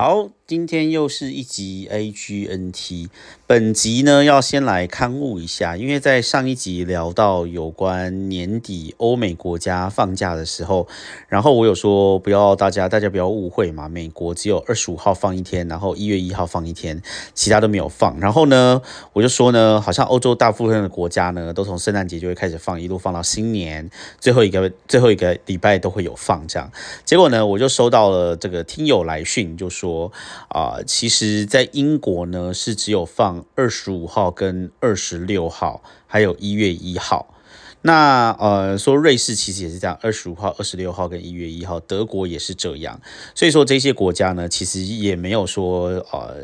好，今天又是一集 AGNT。本集呢，要先来刊物一下，因为在上一集聊到有关年底欧美国家放假的时候，然后我有说不要大家大家不要误会嘛，美国只有二十五号放一天，然后一月一号放一天，其他都没有放。然后呢，我就说呢，好像欧洲大部分的国家呢，都从圣诞节就会开始放，一路放到新年最后一个最后一个礼拜都会有放这样。结果呢，我就收到了这个听友来讯，就说啊，其实在英国呢是只有放。二十五号跟二十六号，还有一月一号。那呃，说瑞士其实也是这样，二十五号、二十六号跟一月一号。德国也是这样。所以说这些国家呢，其实也没有说呃，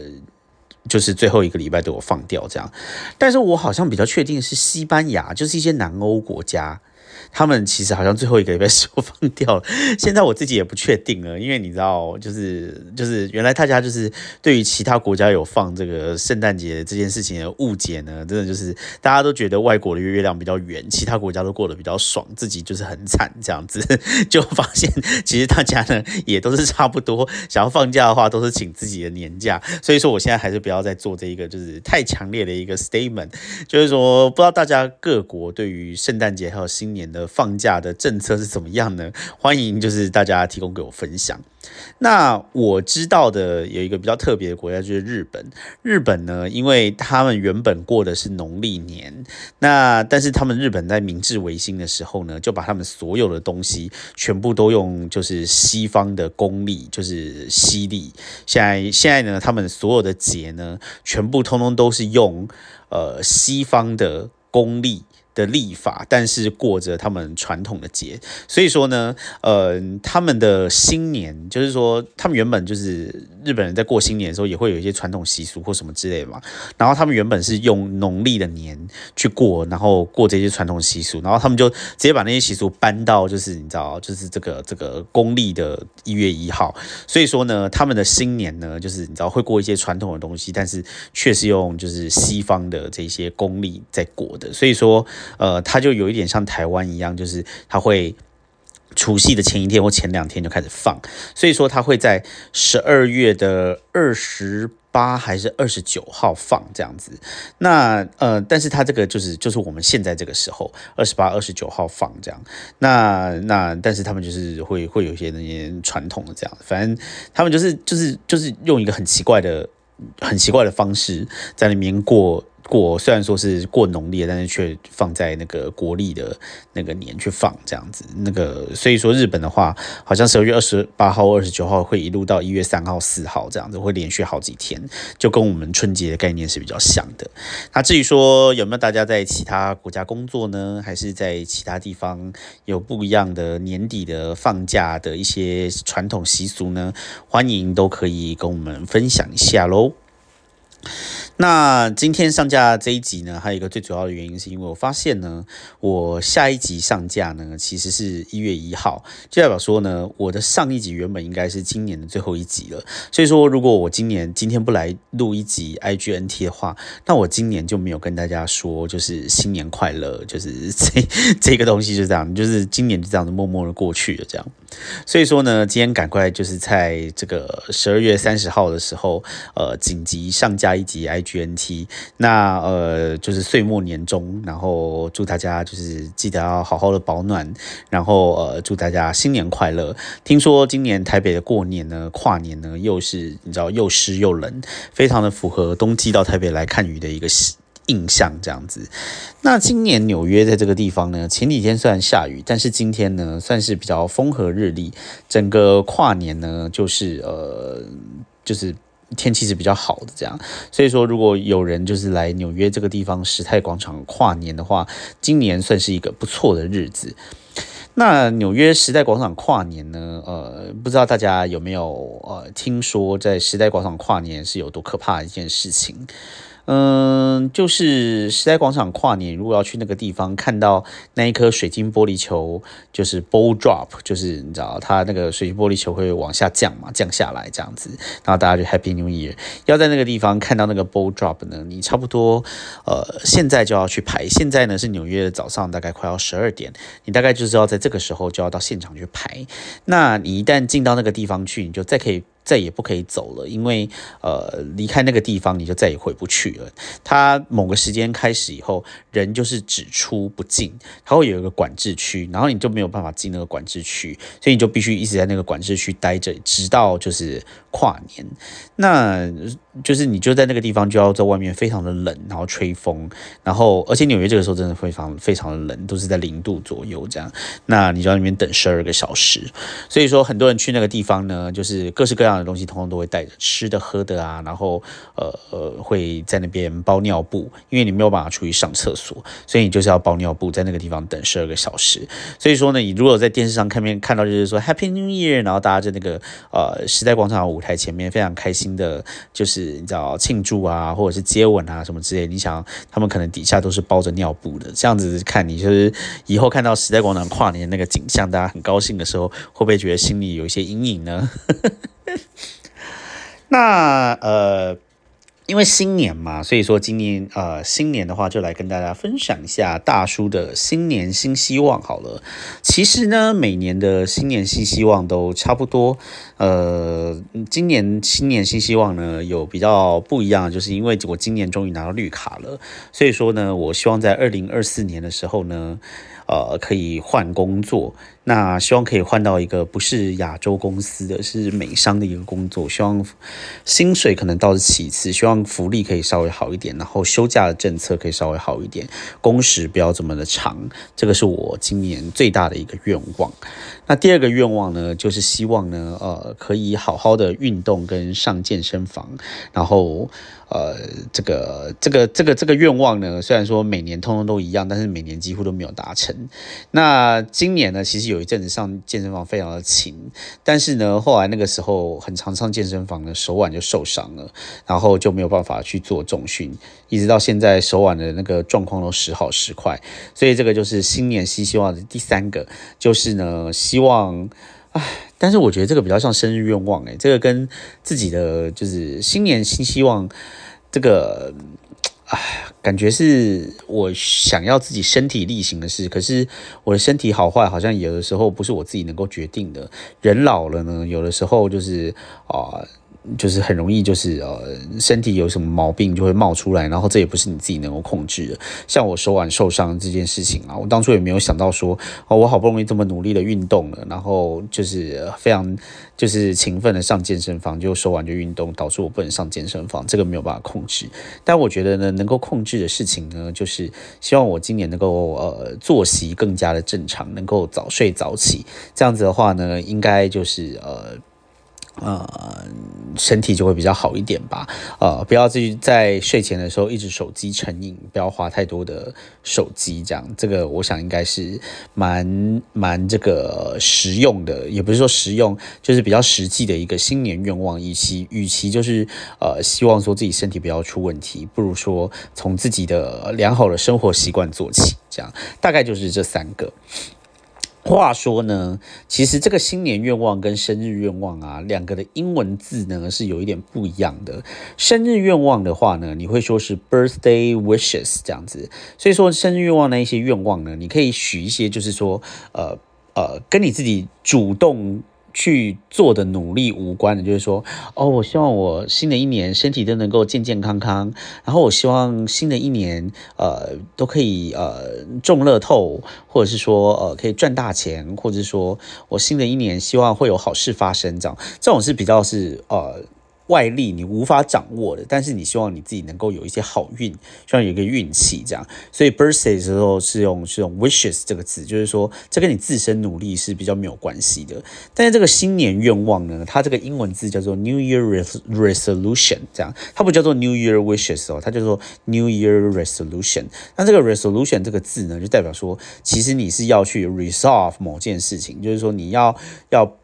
就是最后一个礼拜都有放掉这样。但是我好像比较确定是西班牙，就是一些南欧国家。他们其实好像最后一个礼拜是放掉了，现在我自己也不确定了，因为你知道，就是就是原来大家就是对于其他国家有放这个圣诞节这件事情的误解呢，真的就是大家都觉得外国的月亮比较圆，其他国家都过得比较爽，自己就是很惨这样子，就发现其实大家呢也都是差不多，想要放假的话都是请自己的年假，所以说我现在还是不要再做这一个就是太强烈的一个 statement，就是说不知道大家各国对于圣诞节还有新年的。放假的政策是怎么样呢？欢迎就是大家提供给我分享。那我知道的有一个比较特别的国家就是日本。日本呢，因为他们原本过的是农历年，那但是他们日本在明治维新的时候呢，就把他们所有的东西全部都用就是西方的公历，就是西历。现在现在呢，他们所有的节呢，全部通通都是用呃西方的公历。的历法，但是过着他们传统的节，所以说呢，呃，他们的新年就是说，他们原本就是日本人在过新年的时候也会有一些传统习俗或什么之类的嘛。然后他们原本是用农历的年去过，然后过这些传统习俗，然后他们就直接把那些习俗搬到就是你知道，就是这个这个公历的一月一号。所以说呢，他们的新年呢，就是你知道会过一些传统的东西，但是却是用就是西方的这些公历在过的。所以说。呃，它就有一点像台湾一样，就是它会除夕的前一天或前两天就开始放，所以说它会在十二月的二十八还是二十九号放这样子。那呃，但是它这个就是就是我们现在这个时候二十八、二十九号放这样。那那但是他们就是会会有一些那些传统的这样，反正他们就是就是就是用一个很奇怪的很奇怪的方式在里面过。过虽然说是过农历，但是却放在那个国历的那个年去放这样子。那个所以说日本的话，好像十二月二十八号、二十九号会一路到一月三号、四号这样子，会连续好几天，就跟我们春节的概念是比较像的。那至于说有没有大家在其他国家工作呢，还是在其他地方有不一样的年底的放假的一些传统习俗呢？欢迎都可以跟我们分享一下喽。那今天上架这一集呢，还有一个最主要的原因，是因为我发现呢，我下一集上架呢，其实是一月一号，就代表说呢，我的上一集原本应该是今年的最后一集了。所以说，如果我今年今天不来录一集 IGNT 的话，那我今年就没有跟大家说，就是新年快乐，就是这 这个东西就这样，就是今年就这样子默默的过去了，这样。所以说呢，今天赶快就是在这个十二月三十号的时候，呃，紧急上架一集 I IGNT。那呃，就是岁末年终，然后祝大家就是记得要好好的保暖，然后呃，祝大家新年快乐。听说今年台北的过年呢，跨年呢，又是你知道又湿又冷，非常的符合冬季到台北来看雨的一个。印象这样子，那今年纽约在这个地方呢，前几天虽然下雨，但是今天呢算是比较风和日丽，整个跨年呢就是呃就是天气是比较好的这样，所以说如果有人就是来纽约这个地方时代广场跨年的话，今年算是一个不错的日子。那纽约时代广场跨年呢？呃，不知道大家有没有呃听说在时代广场跨年是有多可怕的一件事情？嗯，就是时代广场跨年，如果要去那个地方看到那一颗水晶玻璃球，就是 ball drop，就是你知道它那个水晶玻璃球会往下降嘛，降下来这样子，然后大家就 Happy New Year。要在那个地方看到那个 ball drop 呢，你差不多呃现在就要去排。现在呢是纽约的早上，大概快要十二点，你大概就是要在这个时候就要到现场去排。那你一旦进到那个地方去，你就再可以。再也不可以走了，因为呃离开那个地方你就再也回不去了。它某个时间开始以后，人就是只出不进，它会有一个管制区，然后你就没有办法进那个管制区，所以你就必须一直在那个管制区待着，直到就是跨年。那就是你就在那个地方就要在外面非常的冷，然后吹风，然后而且纽约这个时候真的非常非常的冷，都是在零度左右这样。那你就在那边等十二个小时，所以说很多人去那个地方呢，就是各式各样的东西，通通都会带着吃的喝的啊，然后呃呃会在那边包尿布，因为你没有办法出去上厕所，所以你就是要包尿布在那个地方等十二个小时。所以说呢，你如果在电视上看面看到就是说 Happy New Year，然后大家在那个呃时代广场舞台前面非常开心的，就是你知道庆祝啊，或者是接吻啊什么之类，你想他们可能底下都是包着尿布的，这样子看你就是以后看到时代广场跨年那个景象，大家很高兴的时候，会不会觉得心里有一些阴影呢？那呃。因为新年嘛，所以说今年呃新年的话，就来跟大家分享一下大叔的新年新希望好了。其实呢，每年的新年新希望都差不多。呃，今年新年新希望呢，有比较不一样，就是因为我今年终于拿到绿卡了，所以说呢，我希望在二零二四年的时候呢。呃，可以换工作，那希望可以换到一个不是亚洲公司的是美商的一个工作，希望薪水可能倒是其次，希望福利可以稍微好一点，然后休假的政策可以稍微好一点，工时不要这么的长，这个是我今年最大的一个愿望。那第二个愿望呢，就是希望呢，呃，可以好好的运动跟上健身房，然后。呃，这个这个这个这个愿望呢，虽然说每年通通都一样，但是每年几乎都没有达成。那今年呢，其实有一阵子上健身房非常的勤，但是呢，后来那个时候很常上健身房呢，手腕就受伤了，然后就没有办法去做重训，一直到现在手腕的那个状况都时好时坏。所以这个就是新年新希望的第三个，就是呢，希希望。唉，但是我觉得这个比较像生日愿望，诶，这个跟自己的就是新年新希望，这个，唉，感觉是我想要自己身体力行的事。可是我的身体好坏，好像有的时候不是我自己能够决定的。人老了呢，有的时候就是啊。就是很容易，就是呃，身体有什么毛病就会冒出来，然后这也不是你自己能够控制的。像我手腕受伤这件事情啊，我当初也没有想到说，哦，我好不容易这么努力的运动了，然后就是非常就是勤奋的上健身房，就手腕就运动，导致我不能上健身房，这个没有办法控制。但我觉得呢，能够控制的事情呢，就是希望我今年能够呃作息更加的正常，能够早睡早起，这样子的话呢，应该就是呃。呃，身体就会比较好一点吧。呃，不要于在睡前的时候一直手机成瘾，不要花太多的手机，这样这个我想应该是蛮蛮这个实用的，也不是说实用，就是比较实际的一个新年愿望。与其与其就是呃希望说自己身体不要出问题，不如说从自己的良好的生活习惯做起，这样大概就是这三个。话说呢，其实这个新年愿望跟生日愿望啊，两个的英文字呢是有一点不一样的。生日愿望的话呢，你会说是 birthday wishes 这样子，所以说生日愿望那一些愿望呢，你可以许一些，就是说，呃呃，跟你自己主动。去做的努力无关的，就是说，哦，我希望我新的一年身体都能够健健康康，然后我希望新的一年，呃，都可以呃中乐透，或者是说呃可以赚大钱，或者是说我新的一年希望会有好事发生，这样，这种是比较是呃。外力你无法掌握的，但是你希望你自己能够有一些好运，希望有一个运气这样。所以 birthday 的时候是用是用 wishes 这个字，就是说这跟你自身努力是比较没有关系的。但是这个新年愿望呢，它这个英文字叫做 New Year Resolution，这样它不叫做 New Year Wishes 哦，它叫做 New Year Resolution。那这个 resolution 这个字呢，就代表说，其实你是要去 resolve 某件事情，就是说你要要。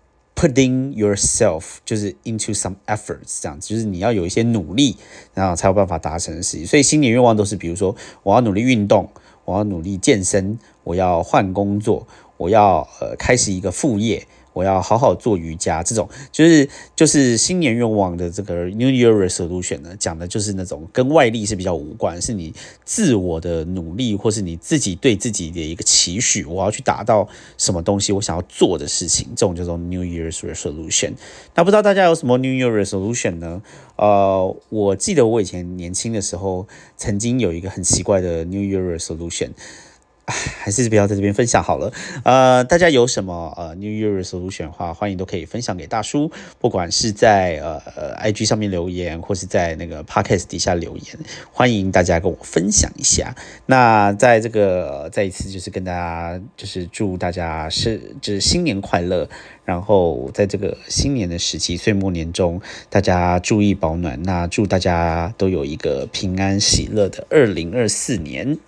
Putting yourself 就是 into some efforts，这样子就是你要有一些努力，然后才有办法达成的事情。所以新年愿望都是，比如说我要努力运动，我要努力健身，我要换工作，我要呃开始一个副业，我要好好做瑜伽，这种就是就是新年愿望的这个 New Year Resolution 呢，讲的就是那种跟外力是比较无关，是你自我的努力，或是你自己对自己的一个期许，我要去达到什么东西，我想要做的事情，这种叫做 New Year's Resolution。那不知道大家有什么 New Year Resolution 呢？呃，我记得我以前年轻的时候，曾经有一个很奇怪的 New Year Resolution。还是不要在这边分享好了。呃，大家有什么呃 New Year Resolution 的话，欢迎都可以分享给大叔，不管是在呃呃 IG 上面留言，或是在那个 Podcast 底下留言，欢迎大家跟我分享一下。那在这个再一次就是跟大家就是祝大家是就是新年快乐，然后在这个新年的时期岁末年中，大家注意保暖。那祝大家都有一个平安喜乐的二零二四年。